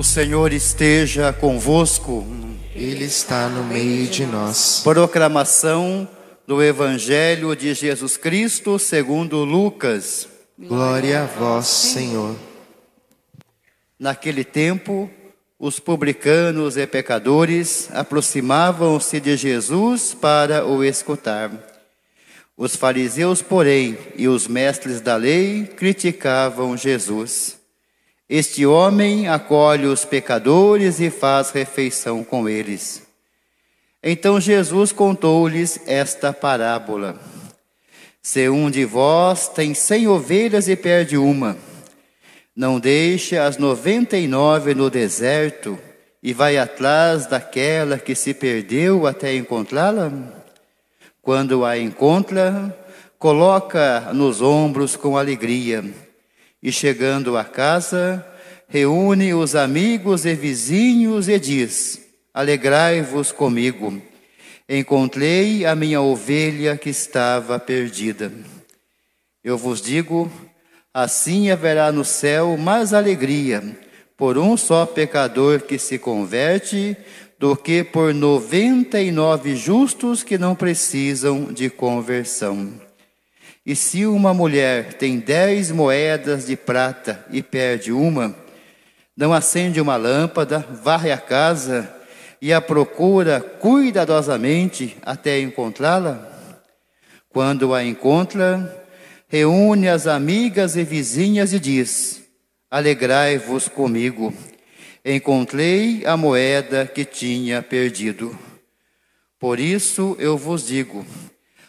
O Senhor esteja convosco. Ele está no meio de nós. Proclamação do Evangelho de Jesus Cristo segundo Lucas. Glória a vós, Senhor. Naquele tempo, os publicanos e pecadores aproximavam-se de Jesus para o escutar. Os fariseus, porém, e os mestres da lei criticavam Jesus. Este homem acolhe os pecadores e faz refeição com eles. Então Jesus contou-lhes esta parábola: Se um de vós tem cem ovelhas e perde uma, não deixe as noventa e nove no deserto e vai atrás daquela que se perdeu até encontrá-la? Quando a encontra, coloca nos ombros com alegria e chegando a casa, reúne os amigos e vizinhos e diz: Alegrai-vos comigo. Encontrei a minha ovelha que estava perdida. Eu vos digo, assim haverá no céu mais alegria por um só pecador que se converte do que por noventa e nove justos que não precisam de conversão. E se uma mulher tem dez moedas de prata e perde uma, não acende uma lâmpada, varre a casa e a procura cuidadosamente até encontrá-la? Quando a encontra, reúne as amigas e vizinhas e diz: Alegrai-vos comigo, encontrei a moeda que tinha perdido. Por isso eu vos digo: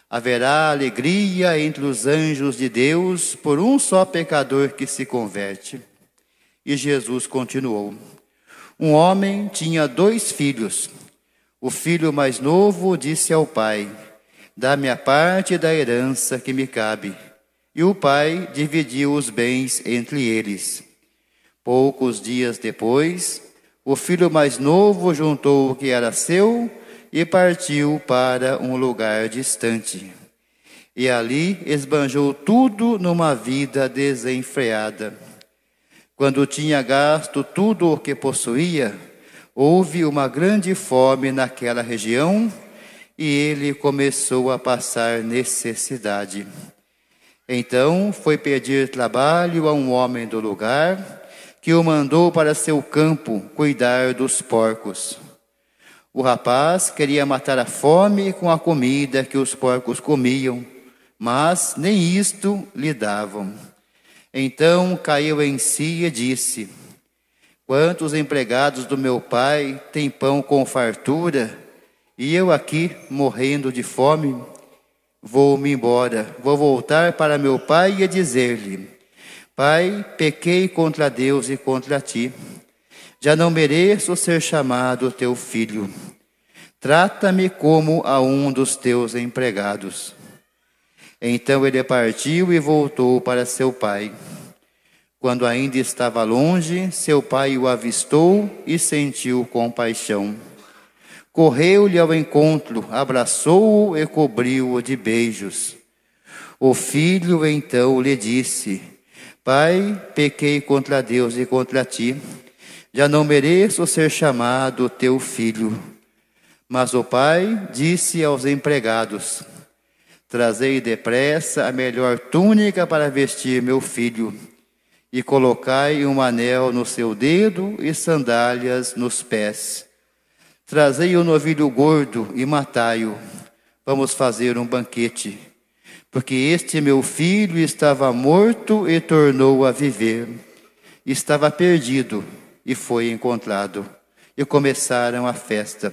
haverá alegria entre os anjos de Deus por um só pecador que se converte. E Jesus continuou: Um homem tinha dois filhos. O filho mais novo disse ao pai: Dá-me a parte da herança que me cabe. E o pai dividiu os bens entre eles. Poucos dias depois, o filho mais novo juntou o que era seu e partiu para um lugar distante. E ali esbanjou tudo numa vida desenfreada. Quando tinha gasto tudo o que possuía, houve uma grande fome naquela região e ele começou a passar necessidade. Então foi pedir trabalho a um homem do lugar, que o mandou para seu campo cuidar dos porcos. O rapaz queria matar a fome com a comida que os porcos comiam, mas nem isto lhe davam. Então caiu em si e disse: Quantos empregados do meu pai têm pão com fartura, e eu aqui morrendo de fome? Vou-me embora, vou voltar para meu pai e dizer-lhe: Pai, pequei contra Deus e contra ti já não mereço ser chamado teu filho. Trata-me como a um dos teus empregados. Então ele partiu e voltou para seu pai. Quando ainda estava longe, seu pai o avistou e sentiu compaixão. Correu-lhe ao encontro, abraçou-o e cobriu-o de beijos. O filho então lhe disse: Pai, pequei contra Deus e contra ti já não mereço ser chamado teu filho. Mas o pai disse aos empregados: Trazei depressa a melhor túnica para vestir meu filho, e colocai um anel no seu dedo e sandálias nos pés. Trazei o novilho gordo e matai-o. Vamos fazer um banquete. Porque este meu filho estava morto e tornou a viver. Estava perdido e foi encontrado. E começaram a festa.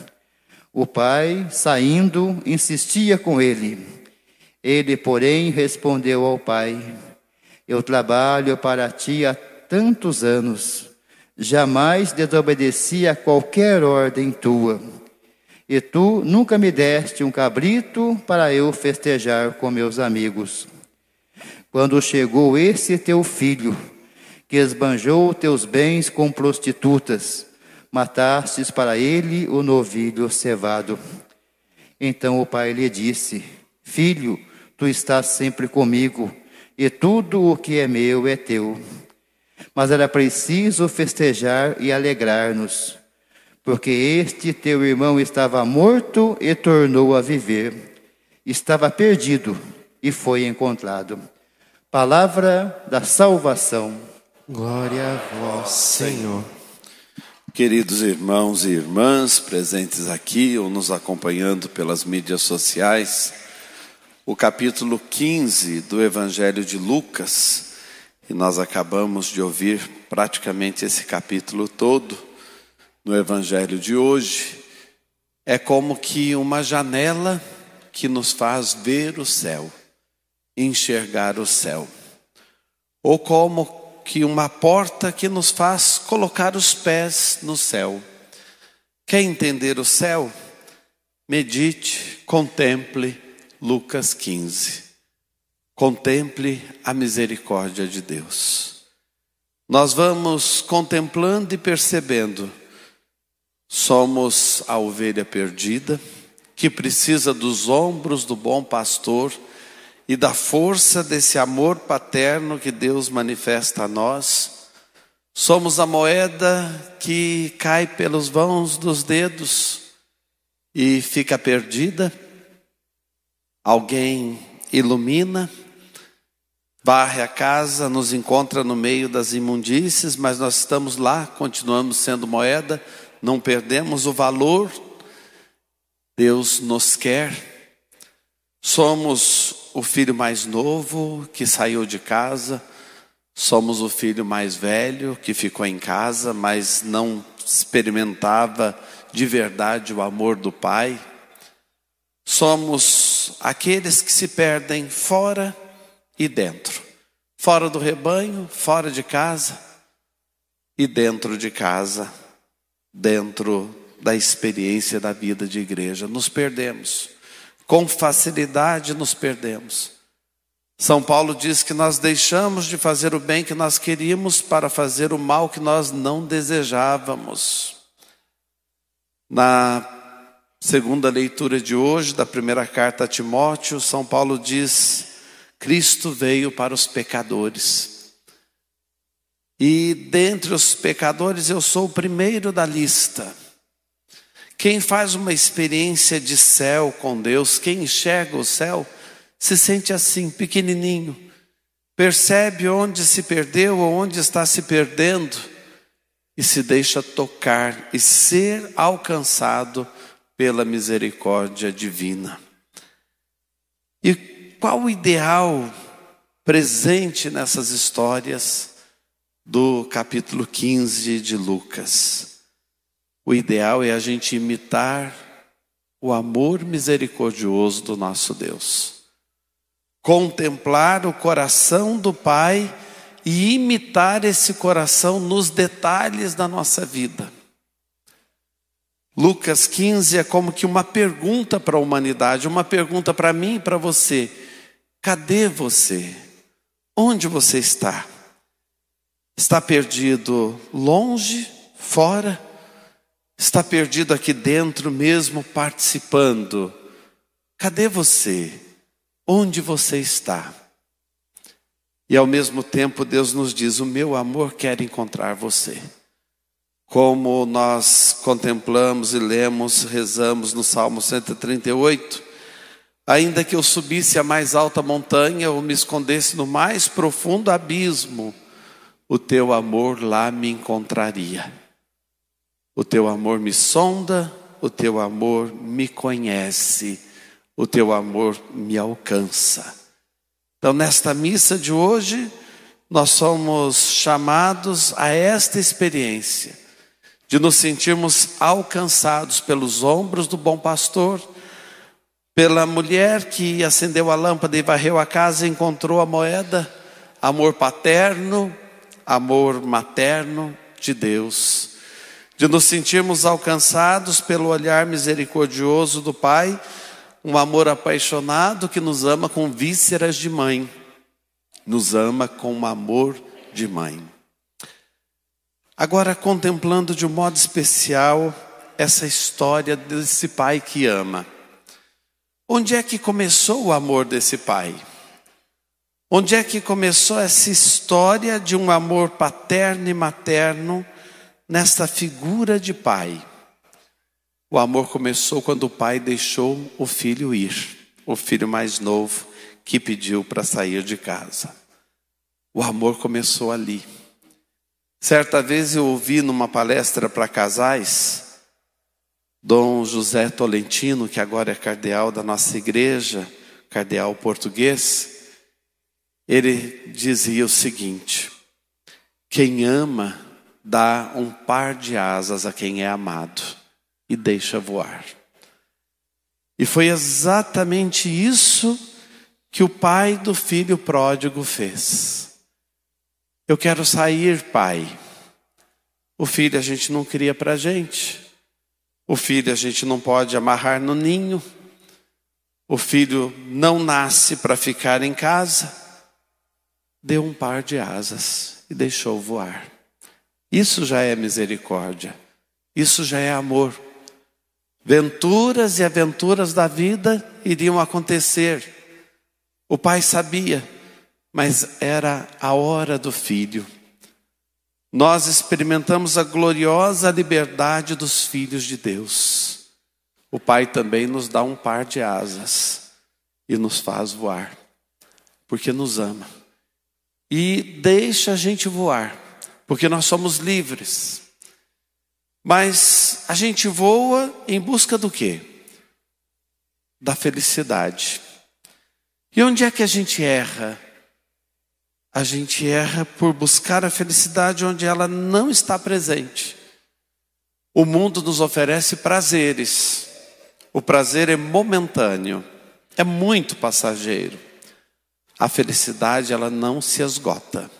O pai, saindo, insistia com ele. Ele, porém, respondeu ao pai: Eu trabalho para ti há tantos anos, Jamais desobedeci a qualquer ordem tua. E tu nunca me deste um cabrito para eu festejar com meus amigos. Quando chegou esse teu filho, que esbanjou teus bens com prostitutas, matastes para ele o novilho cevado. Então o pai lhe disse: Filho, tu estás sempre comigo, e tudo o que é meu é teu. Mas era preciso festejar e alegrar-nos, porque este teu irmão estava morto e tornou a viver, estava perdido e foi encontrado. Palavra da salvação. Glória a vós, Senhor. Queridos irmãos e irmãs presentes aqui ou nos acompanhando pelas mídias sociais, o capítulo 15 do Evangelho de Lucas, e nós acabamos de ouvir praticamente esse capítulo todo no Evangelho de hoje, é como que uma janela que nos faz ver o céu, enxergar o céu, ou como que uma porta que nos faz colocar os pés no céu. Quer entender o céu? Medite, contemple Lucas 15. Contemple a misericórdia de Deus. Nós vamos contemplando e percebendo, somos a ovelha perdida, que precisa dos ombros do bom pastor e da força desse amor paterno que Deus manifesta a nós. Somos a moeda que cai pelos vãos dos dedos e fica perdida. Alguém ilumina, varre a casa, nos encontra no meio das imundícies, mas nós estamos lá, continuamos sendo moeda, não perdemos o valor. Deus nos quer. Somos o filho mais novo que saiu de casa, somos o filho mais velho que ficou em casa, mas não experimentava de verdade o amor do pai. Somos aqueles que se perdem fora e dentro. Fora do rebanho, fora de casa e dentro de casa, dentro da experiência da vida de igreja. Nos perdemos com facilidade nos perdemos. São Paulo diz que nós deixamos de fazer o bem que nós queríamos para fazer o mal que nós não desejávamos. Na segunda leitura de hoje, da primeira carta a Timóteo, São Paulo diz: Cristo veio para os pecadores. E dentre os pecadores eu sou o primeiro da lista. Quem faz uma experiência de céu com Deus, quem enxerga o céu, se sente assim, pequenininho, percebe onde se perdeu ou onde está se perdendo e se deixa tocar e ser alcançado pela misericórdia divina. E qual o ideal presente nessas histórias do capítulo 15 de Lucas? O ideal é a gente imitar o amor misericordioso do nosso Deus. Contemplar o coração do Pai e imitar esse coração nos detalhes da nossa vida. Lucas 15 é como que uma pergunta para a humanidade, uma pergunta para mim e para você: cadê você? Onde você está? Está perdido longe, fora? Está perdido aqui dentro mesmo participando. Cadê você? Onde você está? E ao mesmo tempo Deus nos diz: O meu amor quer encontrar você. Como nós contemplamos e lemos, rezamos no Salmo 138, ainda que eu subisse a mais alta montanha ou me escondesse no mais profundo abismo, o teu amor lá me encontraria. O teu amor me sonda, o teu amor me conhece, o teu amor me alcança. Então, nesta missa de hoje, nós somos chamados a esta experiência de nos sentirmos alcançados pelos ombros do bom pastor, pela mulher que acendeu a lâmpada e varreu a casa e encontrou a moeda, amor paterno, amor materno de Deus, de nos sentirmos alcançados pelo olhar misericordioso do Pai, um amor apaixonado que nos ama com vísceras de mãe, nos ama com amor de mãe. Agora, contemplando de um modo especial essa história desse pai que ama. Onde é que começou o amor desse pai? Onde é que começou essa história de um amor paterno e materno nesta figura de pai? O amor começou quando o pai deixou o filho ir, o filho mais novo que pediu para sair de casa. O amor começou ali. Certa vez eu ouvi numa palestra para casais, Dom José Tolentino, que agora é cardeal da nossa igreja, cardeal português, ele dizia o seguinte: quem ama dá um par de asas a quem é amado e deixa voar. E foi exatamente isso que o pai do filho pródigo fez. Eu quero sair, pai. O filho a gente não cria para gente. O filho a gente não pode amarrar no ninho. O filho não nasce para ficar em casa. Deu um par de asas e deixou voar. Isso já é misericórdia. Isso já é amor. Venturas e aventuras da vida iriam acontecer. O pai sabia mas era a hora do filho. Nós experimentamos a gloriosa liberdade dos filhos de Deus. O Pai também nos dá um par de asas e nos faz voar, porque nos ama. E deixa a gente voar, porque nós somos livres. Mas a gente voa em busca do quê? Da felicidade. E onde é que a gente erra? a gente erra por buscar a felicidade onde ela não está presente. O mundo nos oferece prazeres. O prazer é momentâneo, é muito passageiro. A felicidade ela não se esgota.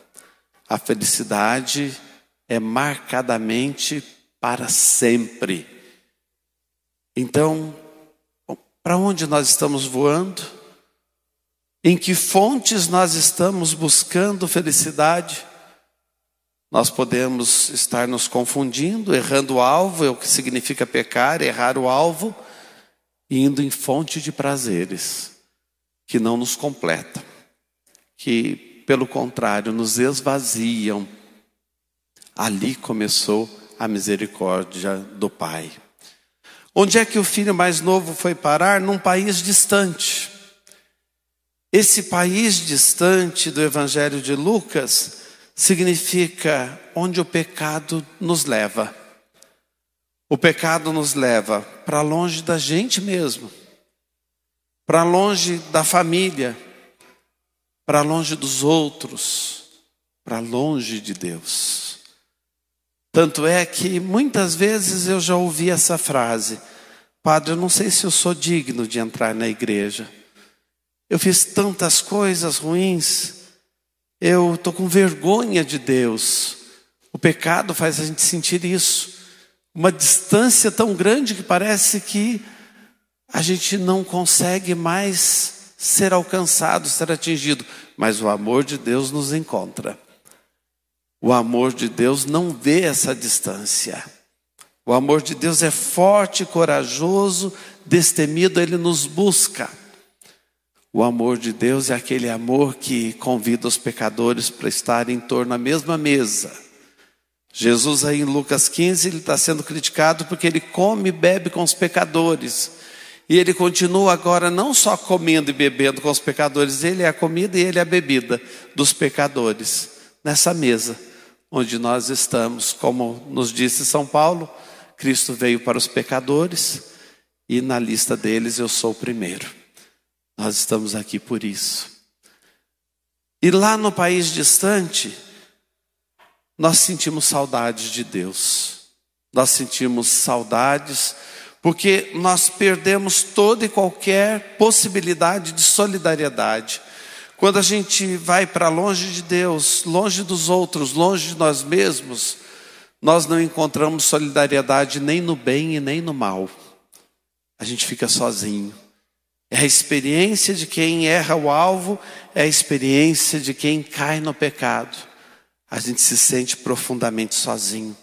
A felicidade é marcadamente para sempre. Então, para onde nós estamos voando? Em que fontes nós estamos buscando felicidade? Nós podemos estar nos confundindo, errando o alvo, é o que significa pecar, errar o alvo, e indo em fonte de prazeres que não nos completam, que, pelo contrário, nos esvaziam. Ali começou a misericórdia do Pai. Onde é que o filho mais novo foi parar? Num país distante. Esse país distante do Evangelho de Lucas significa onde o pecado nos leva. O pecado nos leva para longe da gente mesmo, para longe da família, para longe dos outros, para longe de Deus. Tanto é que muitas vezes eu já ouvi essa frase: Padre, eu não sei se eu sou digno de entrar na igreja. Eu fiz tantas coisas ruins. Eu estou com vergonha de Deus. O pecado faz a gente sentir isso. Uma distância tão grande que parece que a gente não consegue mais ser alcançado, ser atingido. Mas o amor de Deus nos encontra. O amor de Deus não vê essa distância. O amor de Deus é forte, corajoso, destemido, ele nos busca. O amor de Deus é aquele amor que convida os pecadores para estar em torno da mesma mesa. Jesus aí em Lucas 15, ele está sendo criticado porque ele come e bebe com os pecadores. E ele continua agora não só comendo e bebendo com os pecadores, ele é a comida e ele é a bebida dos pecadores. Nessa mesa onde nós estamos, como nos disse São Paulo, Cristo veio para os pecadores e na lista deles eu sou o primeiro. Nós estamos aqui por isso. E lá no país distante, nós sentimos saudades de Deus. Nós sentimos saudades porque nós perdemos toda e qualquer possibilidade de solidariedade. Quando a gente vai para longe de Deus, longe dos outros, longe de nós mesmos, nós não encontramos solidariedade nem no bem e nem no mal. A gente fica sozinho. É a experiência de quem erra o alvo, é a experiência de quem cai no pecado. A gente se sente profundamente sozinho.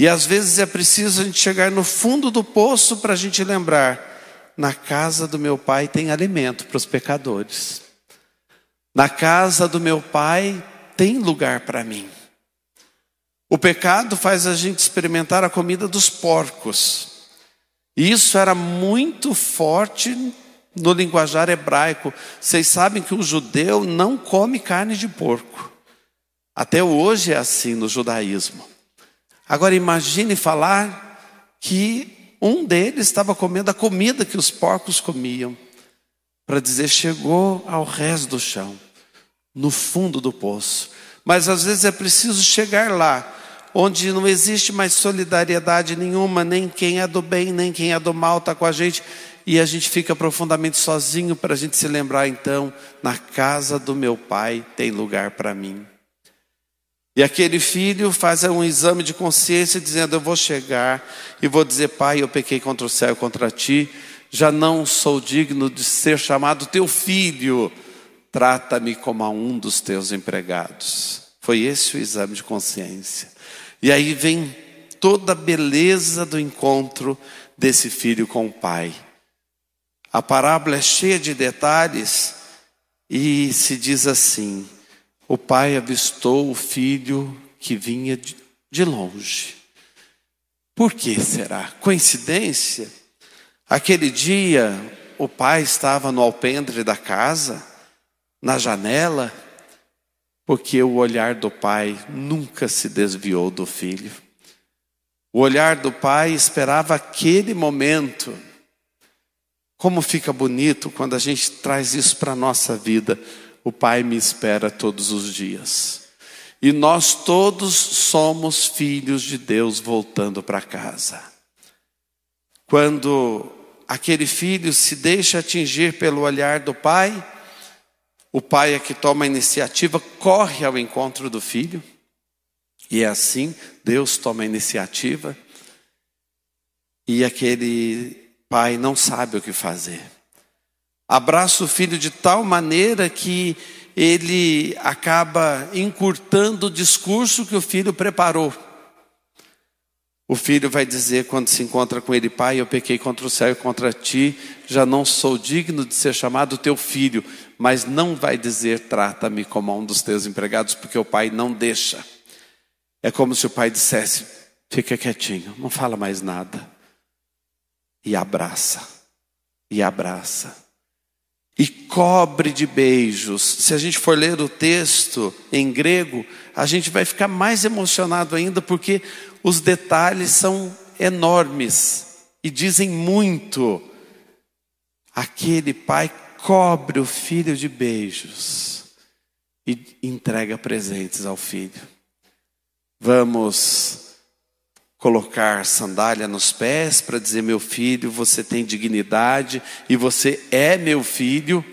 E às vezes é preciso a gente chegar no fundo do poço para a gente lembrar: na casa do meu pai tem alimento para os pecadores. Na casa do meu pai tem lugar para mim. O pecado faz a gente experimentar a comida dos porcos. E isso era muito forte no linguajar hebraico. Vocês sabem que o judeu não come carne de porco. Até hoje é assim no judaísmo. Agora imagine falar que um deles estava comendo a comida que os porcos comiam para dizer chegou ao resto do chão, no fundo do poço. Mas às vezes é preciso chegar lá, onde não existe mais solidariedade nenhuma, nem quem é do bem, nem quem é do mal está com a gente, e a gente fica profundamente sozinho para a gente se lembrar então, na casa do meu pai tem lugar para mim. E aquele filho faz um exame de consciência dizendo: Eu vou chegar e vou dizer, pai, eu pequei contra o céu e contra ti, já não sou digno de ser chamado teu filho, trata-me como a um dos teus empregados. Foi esse o exame de consciência. E aí vem toda a beleza do encontro desse filho com o pai. A parábola é cheia de detalhes e se diz assim: o pai avistou o filho que vinha de longe. Por que será? Coincidência? Aquele dia, o pai estava no alpendre da casa, na janela, porque o olhar do pai nunca se desviou do filho. O olhar do pai esperava aquele momento. Como fica bonito quando a gente traz isso para a nossa vida. O pai me espera todos os dias. E nós todos somos filhos de Deus voltando para casa. Quando aquele filho se deixa atingir pelo olhar do pai, o pai é que toma a iniciativa, corre ao encontro do filho, e é assim, Deus toma a iniciativa, e aquele pai não sabe o que fazer. Abraça o filho de tal maneira que ele acaba encurtando o discurso que o filho preparou. O filho vai dizer quando se encontra com ele, pai, eu pequei contra o céu e contra ti, já não sou digno de ser chamado teu filho, mas não vai dizer trata-me como um dos teus empregados, porque o pai não deixa. É como se o pai dissesse, fica quietinho, não fala mais nada. E abraça, e abraça, e cobre de beijos. Se a gente for ler o texto em grego, a gente vai ficar mais emocionado ainda, porque os detalhes são enormes e dizem muito. Aquele pai cobre o filho de beijos e entrega presentes ao filho. Vamos colocar sandália nos pés para dizer: meu filho, você tem dignidade e você é meu filho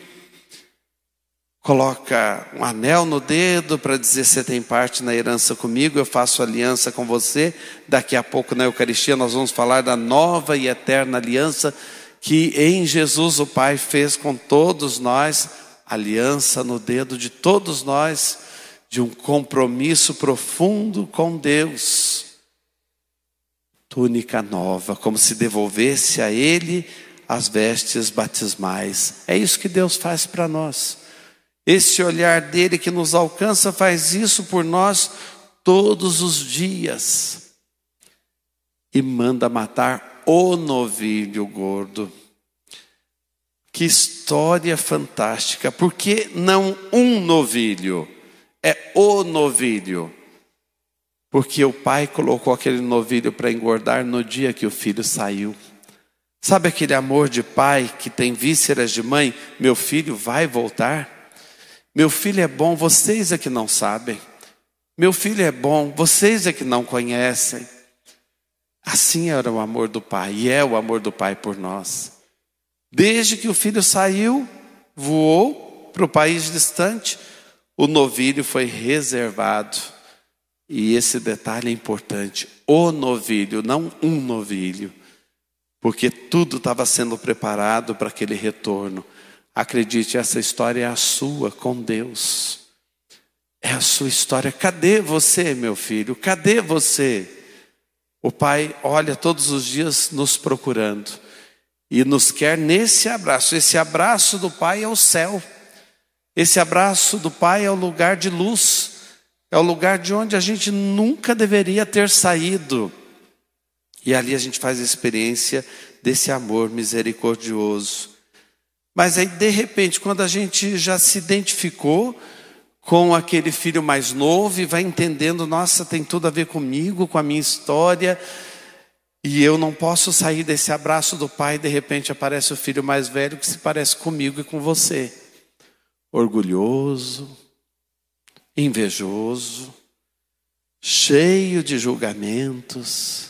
coloca um anel no dedo para dizer você tem parte na herança comigo, eu faço aliança com você. Daqui a pouco na Eucaristia nós vamos falar da nova e eterna aliança que em Jesus o Pai fez com todos nós, aliança no dedo de todos nós, de um compromisso profundo com Deus. Túnica nova, como se devolvesse a Ele as vestes batismais. É isso que Deus faz para nós. Esse olhar dele que nos alcança faz isso por nós todos os dias. E manda matar o novilho gordo. Que história fantástica. Por que não um novilho? É o novilho. Porque o pai colocou aquele novilho para engordar no dia que o filho saiu. Sabe aquele amor de pai que tem vísceras de mãe? Meu filho vai voltar? Meu filho é bom, vocês é que não sabem. Meu filho é bom, vocês é que não conhecem. Assim era o amor do Pai, e é o amor do Pai por nós. Desde que o filho saiu, voou para o país distante, o novilho foi reservado E esse detalhe é importante: o novilho, não um novilho, porque tudo estava sendo preparado para aquele retorno. Acredite, essa história é a sua com Deus. É a sua história. Cadê você, meu filho? Cadê você? O Pai olha todos os dias nos procurando e nos quer nesse abraço. Esse abraço do Pai é o céu. Esse abraço do Pai é o lugar de luz. É o lugar de onde a gente nunca deveria ter saído. E ali a gente faz a experiência desse amor misericordioso. Mas aí, de repente, quando a gente já se identificou com aquele filho mais novo e vai entendendo, nossa, tem tudo a ver comigo, com a minha história, e eu não posso sair desse abraço do pai, de repente aparece o filho mais velho que se parece comigo e com você. Orgulhoso, invejoso, cheio de julgamentos.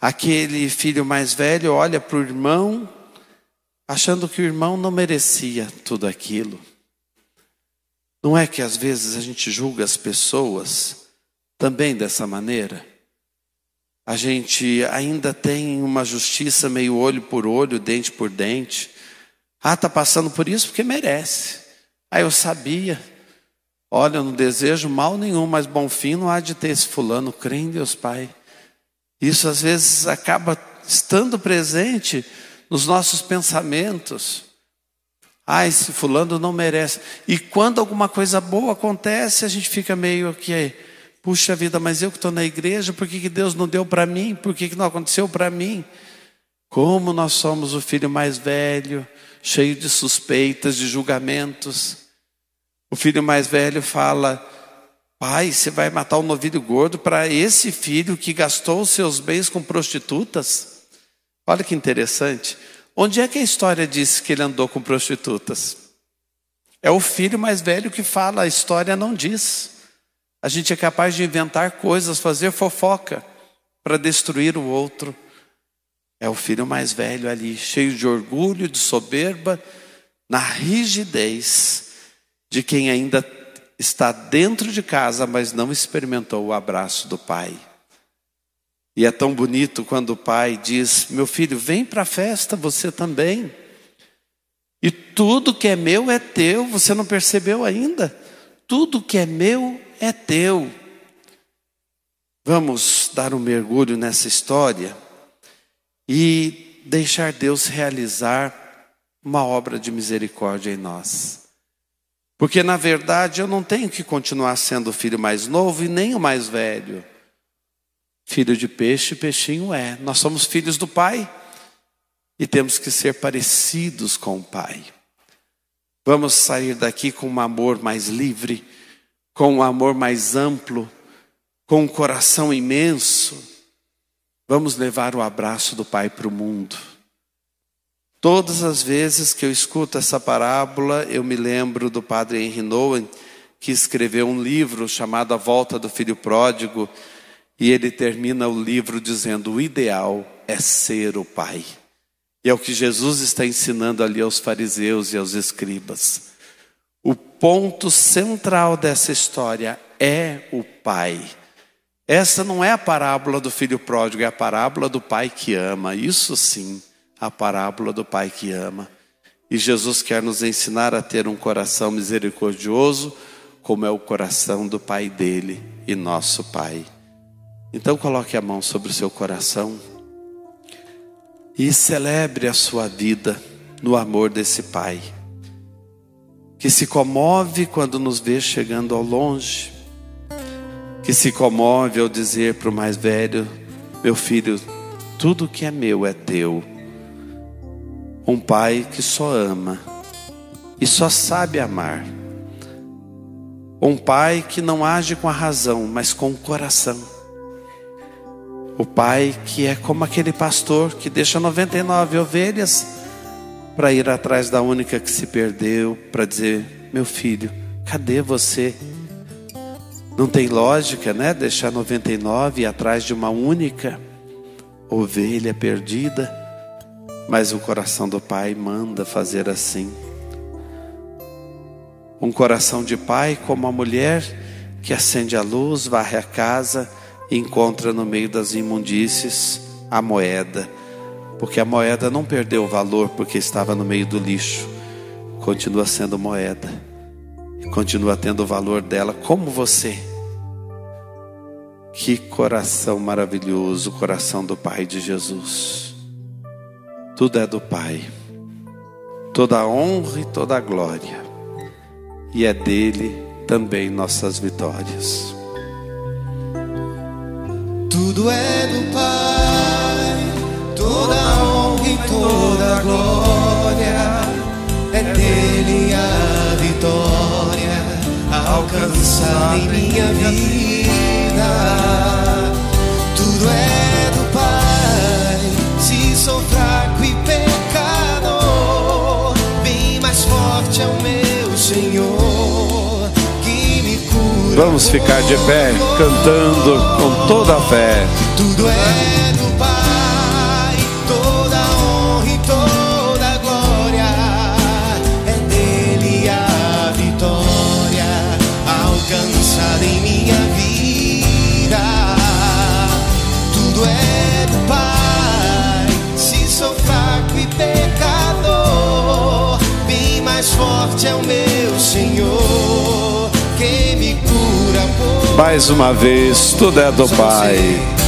Aquele filho mais velho olha para o irmão, achando que o irmão não merecia tudo aquilo. Não é que às vezes a gente julga as pessoas também dessa maneira? A gente ainda tem uma justiça meio olho por olho, dente por dente. Ah, está passando por isso porque merece. Ah, eu sabia. Olha, eu não desejo mal nenhum, mas bom fim não há de ter esse fulano, crê em Deus Pai. Isso às vezes acaba estando presente nos nossos pensamentos. Ah, esse fulano não merece. E quando alguma coisa boa acontece, a gente fica meio que, puxa vida, mas eu que estou na igreja, por que, que Deus não deu para mim? Por que, que não aconteceu para mim? Como nós somos o filho mais velho, cheio de suspeitas, de julgamentos. O filho mais velho fala: Pai, você vai matar o um novilho gordo para esse filho que gastou os seus bens com prostitutas? Olha que interessante. Onde é que a história diz que ele andou com prostitutas? É o filho mais velho que fala, a história não diz. A gente é capaz de inventar coisas, fazer fofoca para destruir o outro. É o filho mais velho ali, cheio de orgulho, de soberba, na rigidez de quem ainda está dentro de casa, mas não experimentou o abraço do pai. E é tão bonito quando o pai diz: Meu filho, vem para a festa, você também. E tudo que é meu é teu, você não percebeu ainda? Tudo que é meu é teu. Vamos dar um mergulho nessa história e deixar Deus realizar uma obra de misericórdia em nós. Porque na verdade eu não tenho que continuar sendo o filho mais novo e nem o mais velho. Filho de peixe, peixinho é. Nós somos filhos do Pai e temos que ser parecidos com o Pai. Vamos sair daqui com um amor mais livre, com um amor mais amplo, com um coração imenso. Vamos levar o abraço do Pai para o mundo. Todas as vezes que eu escuto essa parábola, eu me lembro do padre Henry Nouwen, que escreveu um livro chamado A Volta do Filho Pródigo, e ele termina o livro dizendo: o ideal é ser o Pai. E é o que Jesus está ensinando ali aos fariseus e aos escribas. O ponto central dessa história é o Pai. Essa não é a parábola do filho pródigo, é a parábola do pai que ama, isso sim a parábola do Pai que ama. E Jesus quer nos ensinar a ter um coração misericordioso, como é o coração do Pai dele e nosso Pai. Então coloque a mão sobre o seu coração e celebre a sua vida no amor desse Pai, que se comove quando nos vê chegando ao longe, que se comove ao dizer para o mais velho: Meu filho, tudo que é meu é teu um pai que só ama e só sabe amar. Um pai que não age com a razão, mas com o coração. O pai que é como aquele pastor que deixa 99 ovelhas para ir atrás da única que se perdeu, para dizer: Meu filho, cadê você? Não tem lógica, né? Deixar 99 e ir atrás de uma única ovelha perdida. Mas o coração do pai manda fazer assim. Um coração de pai como a mulher que acende a luz, varre a casa e encontra no meio das imundícies a moeda, porque a moeda não perdeu o valor porque estava no meio do lixo, continua sendo moeda, continua tendo o valor dela, como você. Que coração maravilhoso, o coração do Pai de Jesus. Tudo é do Pai, toda a honra e toda a glória, e é dele também nossas vitórias. Tudo é do Pai, toda a honra e toda a glória, é dele a vitória alcançar em minha vida. Tudo é forte é o meu Senhor que me cura. Vamos ficar de pé, cantando com toda a fé. Tudo é do Pai, forte é o meu Senhor. Quem me cura por Mais uma vez, tudo é do Pai.